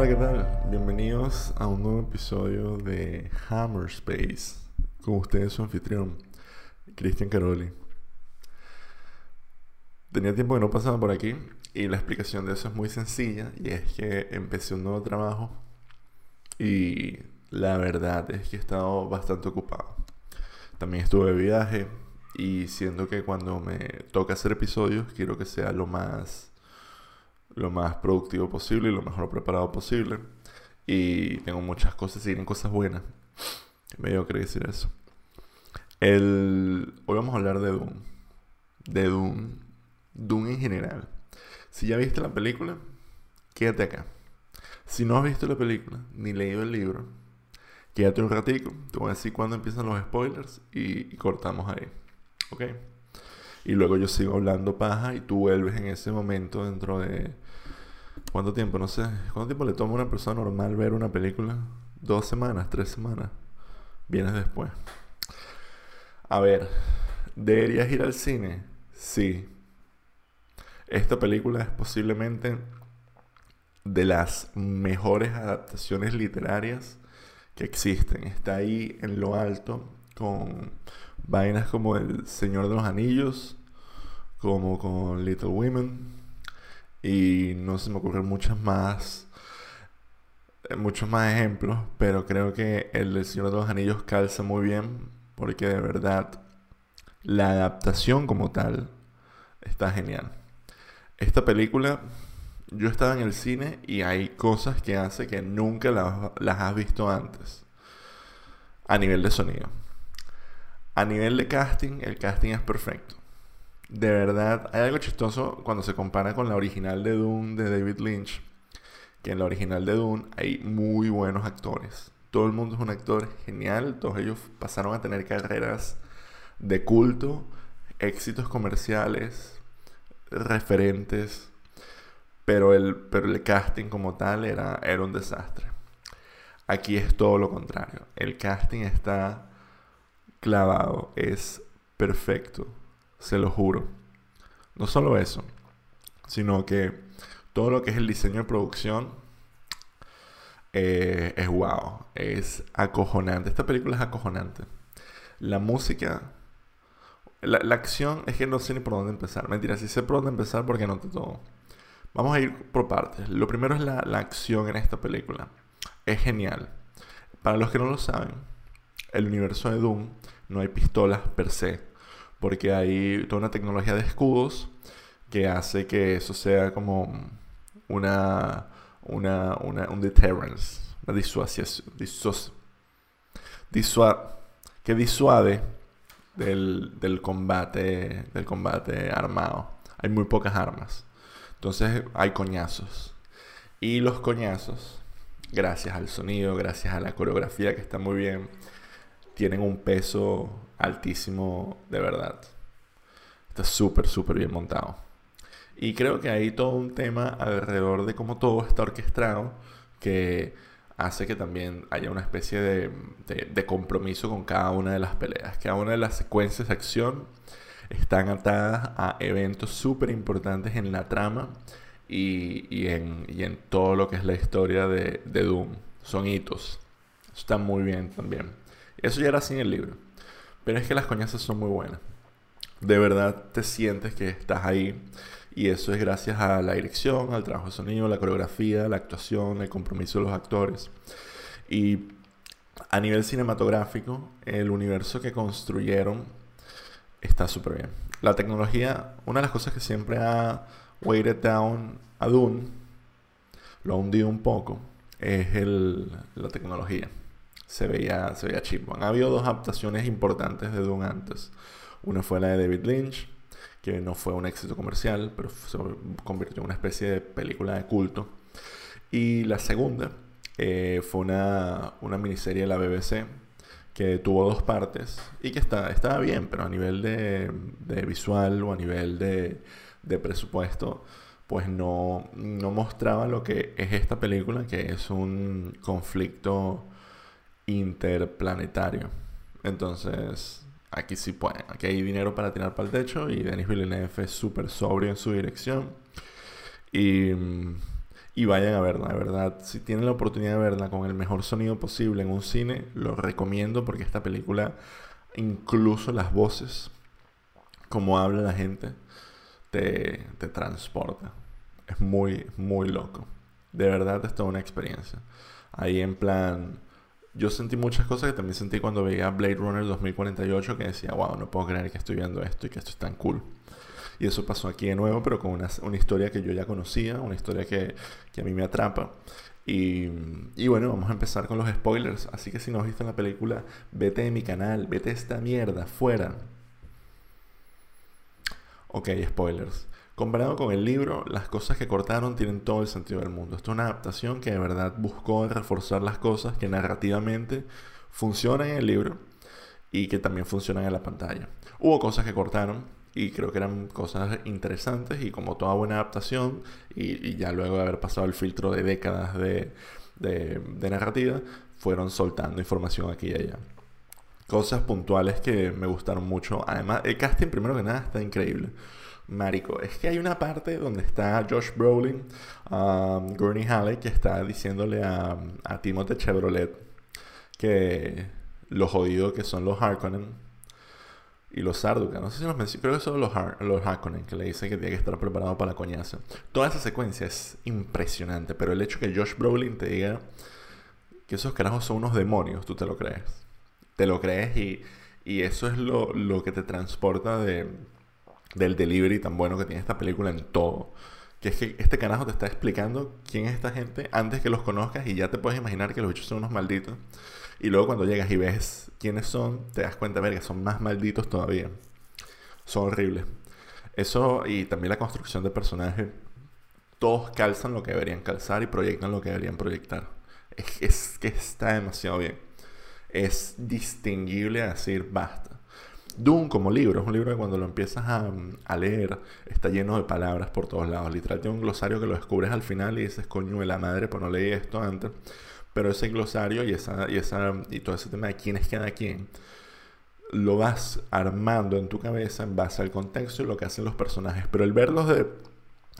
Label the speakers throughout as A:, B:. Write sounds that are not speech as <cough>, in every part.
A: Hola, ¿qué tal? Bienvenidos a un nuevo episodio de Hammer Space. Con ustedes su anfitrión, Cristian Caroli. Tenía tiempo que no pasaba por aquí y la explicación de eso es muy sencilla y es que empecé un nuevo trabajo y la verdad es que he estado bastante ocupado. También estuve de viaje y siento que cuando me toca hacer episodios quiero que sea lo más lo más productivo posible y lo mejor preparado posible. Y tengo muchas cosas, y cosas buenas. Me dio que decir eso. El... Hoy vamos a hablar de Doom. De Doom. Doom en general. Si ya viste la película, quédate acá. Si no has visto la película, ni leído el libro, quédate un ratico. Te voy a decir cuándo empiezan los spoilers y, y cortamos ahí. ¿Ok? Y luego yo sigo hablando paja y tú vuelves en ese momento dentro de... ¿Cuánto tiempo? No sé. ¿Cuánto tiempo le toma a una persona normal ver una película? ¿Dos semanas? ¿Tres semanas? Vienes después. A ver, ¿deberías ir al cine? Sí. Esta película es posiblemente de las mejores adaptaciones literarias que existen. Está ahí en lo alto con vainas como El Señor de los Anillos, como con Little Women. Y no se me ocurren muchas más. Eh, muchos más ejemplos. Pero creo que el del Señor de los Anillos calza muy bien. Porque de verdad. La adaptación como tal. Está genial. Esta película. Yo estaba en el cine y hay cosas que hace que nunca las, las has visto antes. A nivel de sonido. A nivel de casting, el casting es perfecto de verdad, hay algo chistoso cuando se compara con la original de Dune de David Lynch. Que en la original de Dune hay muy buenos actores. Todo el mundo es un actor genial. Todos ellos pasaron a tener carreras de culto, éxitos comerciales, referentes. Pero el, pero el casting como tal era, era un desastre. Aquí es todo lo contrario. El casting está clavado, es perfecto se lo juro. No solo eso, sino que todo lo que es el diseño de producción eh, es wow, es acojonante. Esta película es acojonante. La música, la, acción es que no sé ni por dónde empezar. Mentira, sí sé por dónde empezar porque no te todo. Vamos a ir por partes. Lo primero es la, la acción en esta película. Es genial. Para los que no lo saben, el universo de Doom no hay pistolas per se porque hay toda una tecnología de escudos que hace que eso sea como una, una, una un deterrence, una disuasión, que disuade del, del, combate, del combate armado. Hay muy pocas armas. Entonces hay coñazos. Y los coñazos, gracias al sonido, gracias a la coreografía que está muy bien, tienen un peso altísimo de verdad. Está súper, súper bien montado. Y creo que hay todo un tema alrededor de cómo todo está orquestado que hace que también haya una especie de, de, compromiso con cada una de las peleas. Cada una de las secuencias de acción están atadas a eventos súper importantes en la trama y, y, en, y, en, todo lo que es la historia de, de Doom. Son hitos. Está muy bien también. Eso ya era así en el libro. Pero es que las coñazas son muy buenas. De verdad te sientes que estás ahí. Y eso es gracias a la dirección, al trabajo de sonido, la coreografía, la actuación, el compromiso de los actores. Y a nivel cinematográfico, el universo que construyeron está súper bien. La tecnología, una de las cosas que siempre ha weighted down a Dune, lo ha hundido un poco, es el, la tecnología se veía, se veía dos adaptaciones importantes de Dune antes. Una fue la de David Lynch, que no fue un éxito comercial, pero se convirtió en una especie de película de culto. Y la segunda eh, fue una, una, miniserie de la BBC que tuvo dos partes y que está, estaba bien, pero a nivel de, de visual o a nivel de, de presupuesto, pues no, no mostraba lo que es esta película, que es un conflicto interplanetario. Entonces, aquí sí pueden. Aquí hay dinero para tirar para el techo y Denis Villeneuve es súper sobrio en su dirección. Y, y vayan a verla, de verdad. Si tienen la oportunidad de verla con el mejor sonido posible en un cine, lo recomiendo porque esta película, incluso las voces, como habla la gente, te, te transporta. Es muy, muy loco. De verdad es toda una experiencia. Ahí en plan, yo sentí muchas cosas que también sentí cuando veía Blade Runner 2048, que decía, wow, no puedo creer que estoy viendo esto y que esto es tan cool. Y eso pasó aquí de nuevo, pero con una, una historia que yo ya conocía, una historia que, que a mí me atrapa. Y, y, bueno, vamos a empezar con los spoilers. Así que si no has visto la película, vete de mi canal, vete esta mierda, fuera. Ok, spoilers. Comparado con el libro, las cosas que cortaron tienen todo el sentido del mundo. Esto es una adaptación que de verdad buscó reforzar las cosas que narrativamente funcionan en el libro y que también funcionan en la pantalla. Hubo cosas que cortaron y creo que eran cosas interesantes y como toda buena adaptación y, ya luego de haber pasado el filtro de décadas de, de narrativa, fueron soltando información aquí y allá cosas puntuales que me gustaron mucho. Además, el casting, primero que nada, está increíble. Marico, es que hay una parte donde está Josh Brolin, um, Gurney Halleck, que está diciéndole a, a Timothée Chevrolet que lo jodido que son los Harkonnen y los Sarduka. No sé si los menciono, creo que son los, los Harkonnen que le dice que tiene que estar preparado para la coñaza. Toda esa secuencia es impresionante, pero el hecho que Josh Brolin te diga que esos carajos son unos demonios, tú te lo crees. Te lo crees y, y eso es lo, lo que te transporta de del delivery tan bueno que tiene esta película en todo. Que es que este carajo te está explicando quién es esta gente antes que los conozcas y ya te puedes imaginar que los bichos son unos malditos. Y luego cuando llegas y ves quiénes son, te das cuenta que son más malditos todavía. Son horribles. Eso y también la construcción de personajes. Todos calzan lo que deberían calzar y proyectan lo que deberían proyectar. Es, es que está demasiado bien. Es distinguible a decir basta. Dune como libro, es un libro que cuando lo empiezas a, leer está lleno de palabras por todos lados. Literal, tiene un glosario que lo descubres al final y dices, coño de la madre, pues no leí esto antes. Pero ese glosario y, esa, y, esa, y todo ese tema de quién es cada quien, lo vas armando en tu cabeza en base al contexto y lo que hacen los personajes. Pero el verlos de...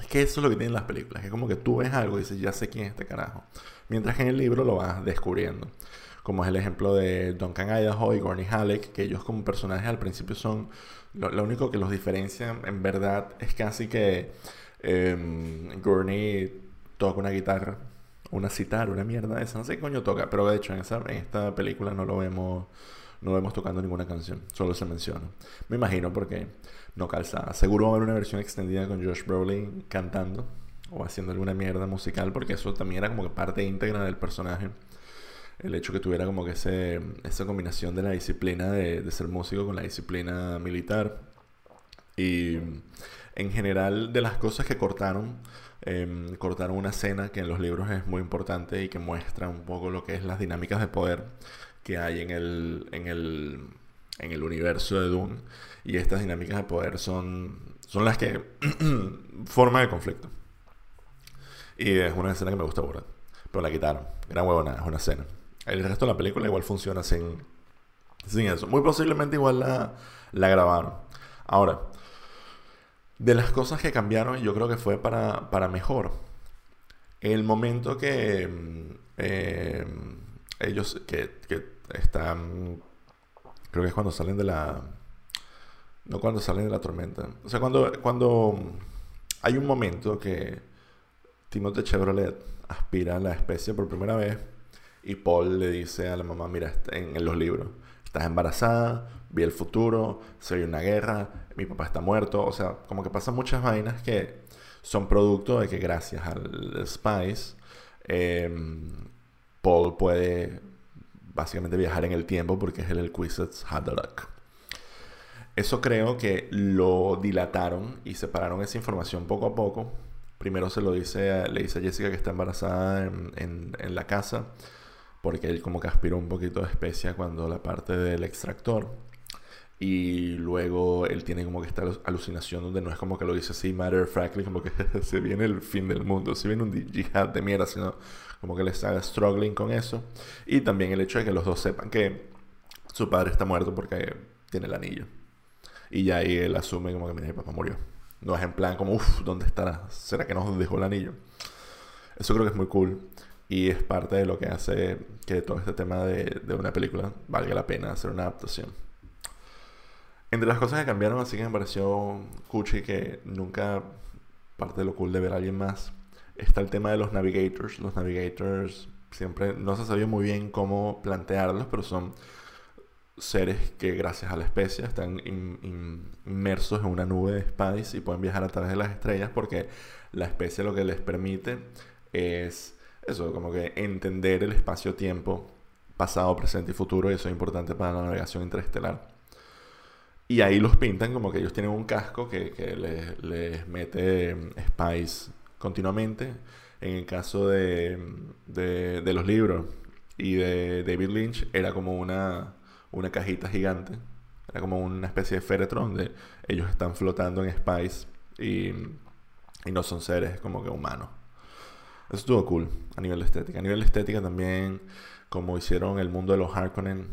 A: Es que eso es lo que tienen las películas, es como que tú ves algo y dices, ya sé quién es este carajo. Mientras que en el libro lo vas descubriendo como es el ejemplo de Duncan Idaho y Gurney Halleck, que ellos como personajes al principio son, lo, único que los diferencia en verdad es casi que um, Gurney toca una guitarra, una citar, una mierda esa, no sé qué coño toca, pero de hecho en, esa, en esta película no lo vemos no vemos tocando ninguna canción, solo se menciona. Me imagino porque no calza. Seguro va a haber una versión extendida con Josh Brolin cantando o haciendo alguna mierda musical, porque eso también era como parte íntegra del personaje el hecho que tuviera como que esa combinación de la disciplina de, ser músico con la disciplina militar. Y en general de las cosas que cortaron, em, cortaron una escena que en los libros es muy importante y que muestra un poco lo que es las dinámicas de poder que hay en el, en el, en el universo de Dune. Y estas dinámicas de poder son, son las que <clears throat> forman el conflicto. Y es una escena que me gusta, ¿verdad? Pero la quitaron. Gran huevona, es una escena. El resto de la película igual funciona sin, sin eso. Muy posiblemente igual la, la grabaron. Ahora, de las cosas que cambiaron, yo creo que fue para, para mejor. El momento que eh, ellos que, que, están, creo que es cuando salen de la, no cuando salen de la tormenta. O sea, cuando, cuando hay un momento que Timothée Chevrolet aspira a la especie por primera vez y Paul le dice a la mamá, mira, en, los libros, estás embarazada, vi el futuro, se oye una guerra, mi papá está muerto. O sea, como que pasan muchas vainas que son producto de que gracias al Spice, em, Paul puede básicamente viajar en el tiempo porque es el Exquisite Haderach. Eso creo que lo dilataron y separaron esa información poco a poco. Primero se lo dice, le dice a Jessica que está embarazada en, en la casa porque él como que aspiró un poquito de especia cuando la parte del extractor. Y luego él tiene como que esta alucinación donde no es como que lo dice así, matter of factly, como que <laughs> se viene el fin del mundo, se viene un jihad de mierda, sino como que le está struggling con eso. Y también el hecho de que los dos sepan que su padre está muerto porque tiene el anillo. Y ya ahí él asume como que mi papá murió. No es en plan como, uff, ¿dónde estará? ¿Será que nos dejó el anillo? Eso creo que es muy cool y es parte de lo que hace que todo este tema de, de una película valga la pena hacer una adaptación. Entre las cosas que cambiaron, así que me pareció cuchi que nunca parte de lo cool de ver a alguien más, está el tema de los navigators. Los navigators siempre no se sabía muy bien cómo plantearlos, pero son seres que gracias a la especie están inmersos en una nube de spice y pueden viajar a través de las estrellas porque la especie lo que les permite es eso, como que entender el espacio-tiempo pasado, presente y futuro y eso es importante para la navegación interestelar. Y ahí los pintan como que ellos tienen un casco que, les, mete mm, spice continuamente. En el caso de, de, los libros y de David Lynch era como una, una cajita gigante. Era como una especie de féretro donde ellos están flotando en Spice y, y, no son seres como que humanos. Eso estuvo cool a nivel de estética. A nivel de estética también, como hicieron el mundo de los Harkonnen,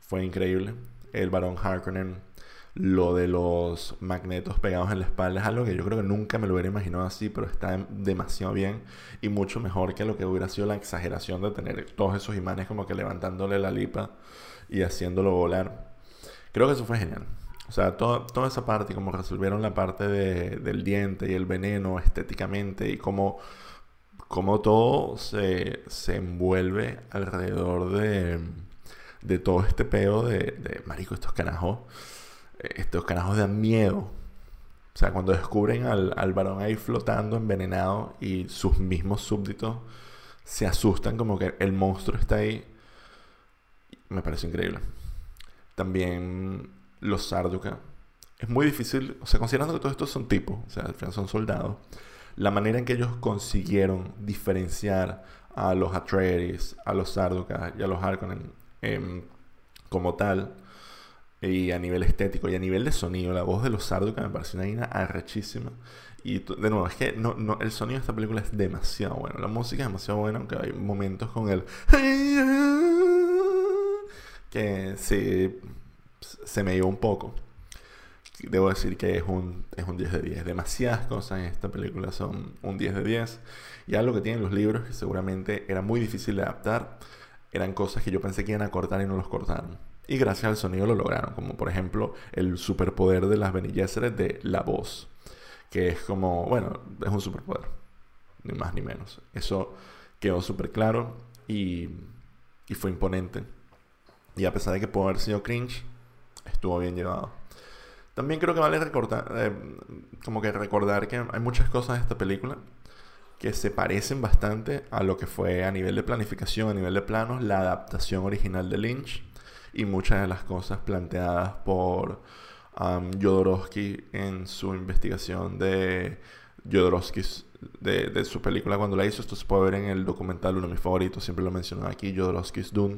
A: fue increíble. El varón Harkonnen lo de los magnetos pegados en la espalda es algo que yo creo que nunca me lo hubiera imaginado así, pero está demasiado bien y mucho mejor que lo que hubiera sido la exageración de tener todos esos imanes como que levantándole la lipa y haciéndolo volar. Creo que eso fue genial. O sea, toda esa parte, como resolvieron la parte del diente y el veneno estéticamente y cómo, cómo todo se, se envuelve alrededor de, de todo este peo de, de marico, estos canajos estos canajos dan miedo. O sea, cuando descubren al, al varón ahí flotando, envenenado, y sus mismos súbditos se asustan como que el monstruo está ahí, me parece increíble. También los Sarduka. Es muy difícil, o sea, considerando que todos estos son tipos, o sea, al final son soldados, la manera en que ellos consiguieron diferenciar a los Atreides, a los Sarduka y a los Harkonnen em, como tal, y a nivel estético y a nivel de sonido, la voz de los Sarduka me parece una arrechísima. Y de nuevo, es que el sonido de esta película es demasiado bueno. La música es demasiado buena, aunque hay momentos con el. que se me iba un poco. Debo decir que es un, es un 10 de 10. Demasiadas cosas en esta película son un 10 de 10. Y algo que tienen los libros que seguramente era muy difícil de adaptar, eran cosas que yo pensé que iban a cortar y no los cortaron. Y gracias al sonido lo lograron, como por ejemplo el superpoder de las Bene de la voz, que es como, bueno, es un superpoder, ni más ni menos. Eso quedó súper claro y, y fue imponente. Y a pesar de que pudo haber sido cringe, estuvo bien llevado. También creo que vale recordar, eh, como que recordar que hay muchas cosas de esta película que se parecen bastante a lo que fue a nivel de planificación, a nivel de planos, la adaptación original de Lynch y muchas de las cosas planteadas por um, Jodorowsky en su investigación de Jodorowsky de, de, su película cuando la hizo. Esto se puede ver en el documental, uno de mis favoritos, siempre lo menciono aquí, Jodorowsky's Dune,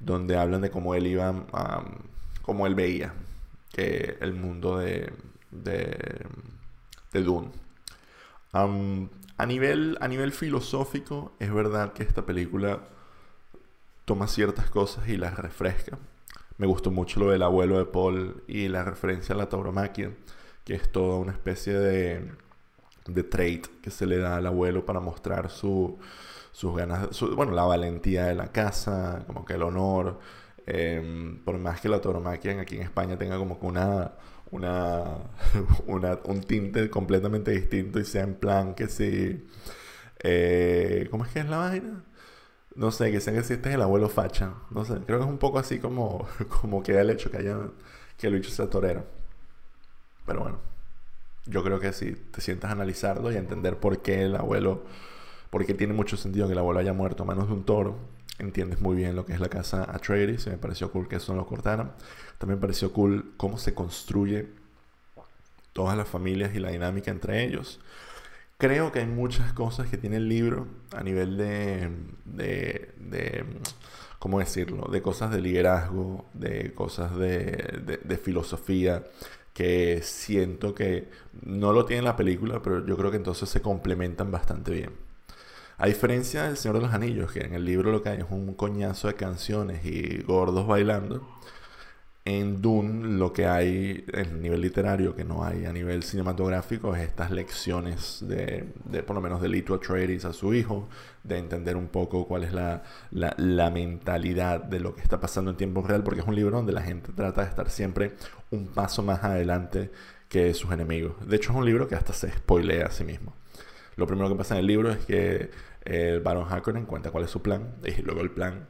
A: donde hablan de cómo él iba, cómo él veía que el mundo de, de, de Dune. A, nivel, a nivel filosófico, es verdad que esta película toma ciertas cosas y las refresca. Me gustó mucho lo del abuelo de Paul y la referencia a la tauromaquia, que es toda una especie de, de trait que se le da al abuelo para mostrar su, sus ganas, bueno, la valentía de la casa, como que el honor. Em, por más que la tauromaquia aquí en España tenga como que una, <laughs> una, un tinte completamente distinto y sea en plan que si... Eh, ¿Cómo es que es la vaina? No sé, que sean que si este es el abuelo facha. No sé, creo que es un poco así como, <laughs> como queda el hecho que haya que el bicho sea torero. Pero bueno, yo creo que si te sientas a analizarlo y a entender por qué el abuelo, porque tiene mucho sentido que el abuelo haya muerto a manos de un toro, entiendes muy bien lo que es la casa Atreides y me pareció cool que eso no lo cortaran. También me pareció cool cómo se construye todas las familias y la dinámica entre ellos. Creo que hay muchas cosas que tiene el libro a nivel de, de, ¿cómo decirlo? De cosas de liderazgo, de cosas de, de, filosofía, que siento que no lo tiene la película, pero yo creo que entonces se complementan bastante bien. A diferencia del Señor de los Anillos, que en el libro lo que hay es un coñazo de canciones y gordos bailando, en Dune lo que hay en nivel literario, que no hay a nivel cinematográfico, es estas lecciones de, de por lo menos de Lito Atreides a su hijo, de entender un poco cuál es la, la, la, mentalidad de lo que está pasando en tiempo real, porque es un libro donde la gente trata de estar siempre un paso más adelante que sus enemigos. De hecho es un libro que hasta se spoilea a sí mismo. Lo primero que pasa en el libro es que el Baron Harkonnen cuenta cuál es su plan, y luego el plan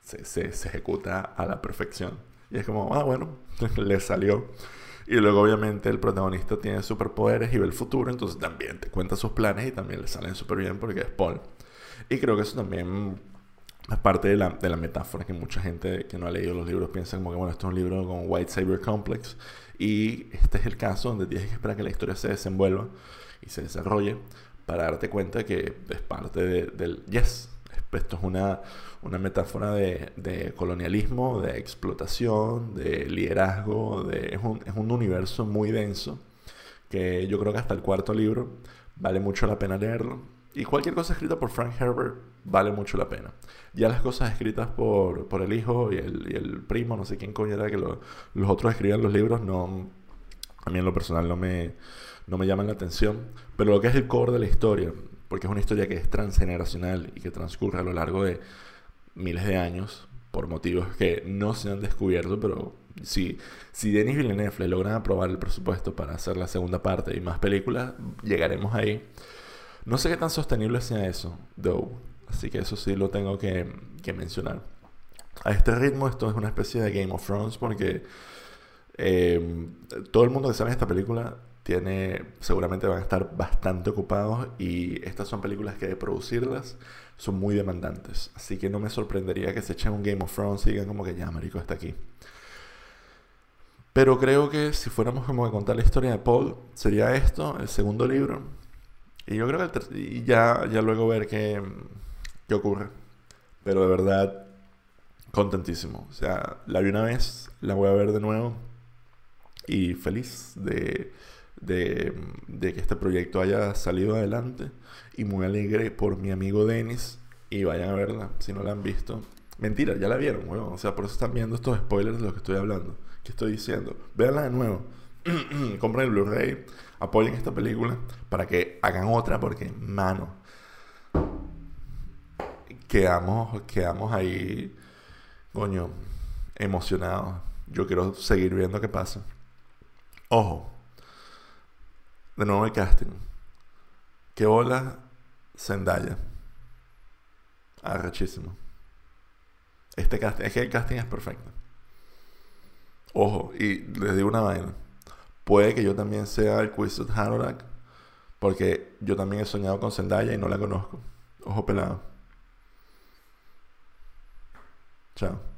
A: se, se, se ejecuta a la perfección. Y es como, ah, bueno, <laughs> le salió. Y luego obviamente el protagonista tiene superpoderes y ve el futuro, entonces también te cuenta sus planes y también le salen súper bien porque es Paul. Y creo que eso también es parte de la, de la metáfora que mucha gente que no ha leído los libros piensa como que, bueno, esto es un libro con White Saber Complex y este es el caso donde tienes que esperar que la historia se desenvuelva y se desarrolle para darte cuenta que es parte del yes. Esto es una, una metáfora de, colonialismo, de explotación, de liderazgo, de, es, un, es un universo muy denso que yo creo que hasta el cuarto libro vale mucho la pena leerlo. Y cualquier cosa escrita por Frank Herbert vale mucho la pena. Ya las cosas escritas por, por el hijo y el, y el, primo, no sé quién coño era que los otros escribían los libros, no, a mí en lo personal no me, no me llaman la atención. Pero lo que es el core de la historia, porque es una historia que es transgeneracional y que transcurre a lo largo de miles de años por motivos que no se han descubierto, pero si, si Denis Villeneuve le logran aprobar el presupuesto para hacer la segunda parte y más películas, llegaremos ahí. No sé qué tan sostenible sea eso, though. Así que eso sí lo tengo que, que mencionar. A este ritmo esto es una especie de Game of Thrones porque eh, todo el mundo que sabe esta película tiene seguramente van a estar bastante ocupados y estas son películas que de producirlas son muy demandantes. Así que no me sorprendería que se echen un Game of Thrones y digan como que ya, marico, está aquí. Pero creo que si fuéramos como a contar la historia de Paul, sería esto, el segundo libro. Y yo creo que y ya, ya luego ver qué, qué ocurre. Pero de verdad, contentísimo. O sea, la vi una vez, la voy a ver de nuevo. Y feliz de, de, que este proyecto haya salido adelante y muy alegre por mi amigo Dennis. Y vayan a verla si no la han visto. Mentira, ya la vieron, weón. O sea, por eso están viendo estos spoilers de los que estoy hablando. Que estoy diciendo. Véanla de nuevo. <clears throat> Compren el Blu-ray. Apoyen esta película para que hagan otra porque, mano. Quedamos, quedamos ahí, coño, emocionados. Yo quiero seguir viendo qué pasa. Ojo. De nuevo el casting. ¿Qué bola Zendaya? Arrechísimo. Este casting, es que el casting es perfecto. Ojo, y les digo una vaina. Puede que yo también sea el Quizet Harorak, porque yo también he soñado con Zendaya y no la conozco. Ojo pelado. Chao.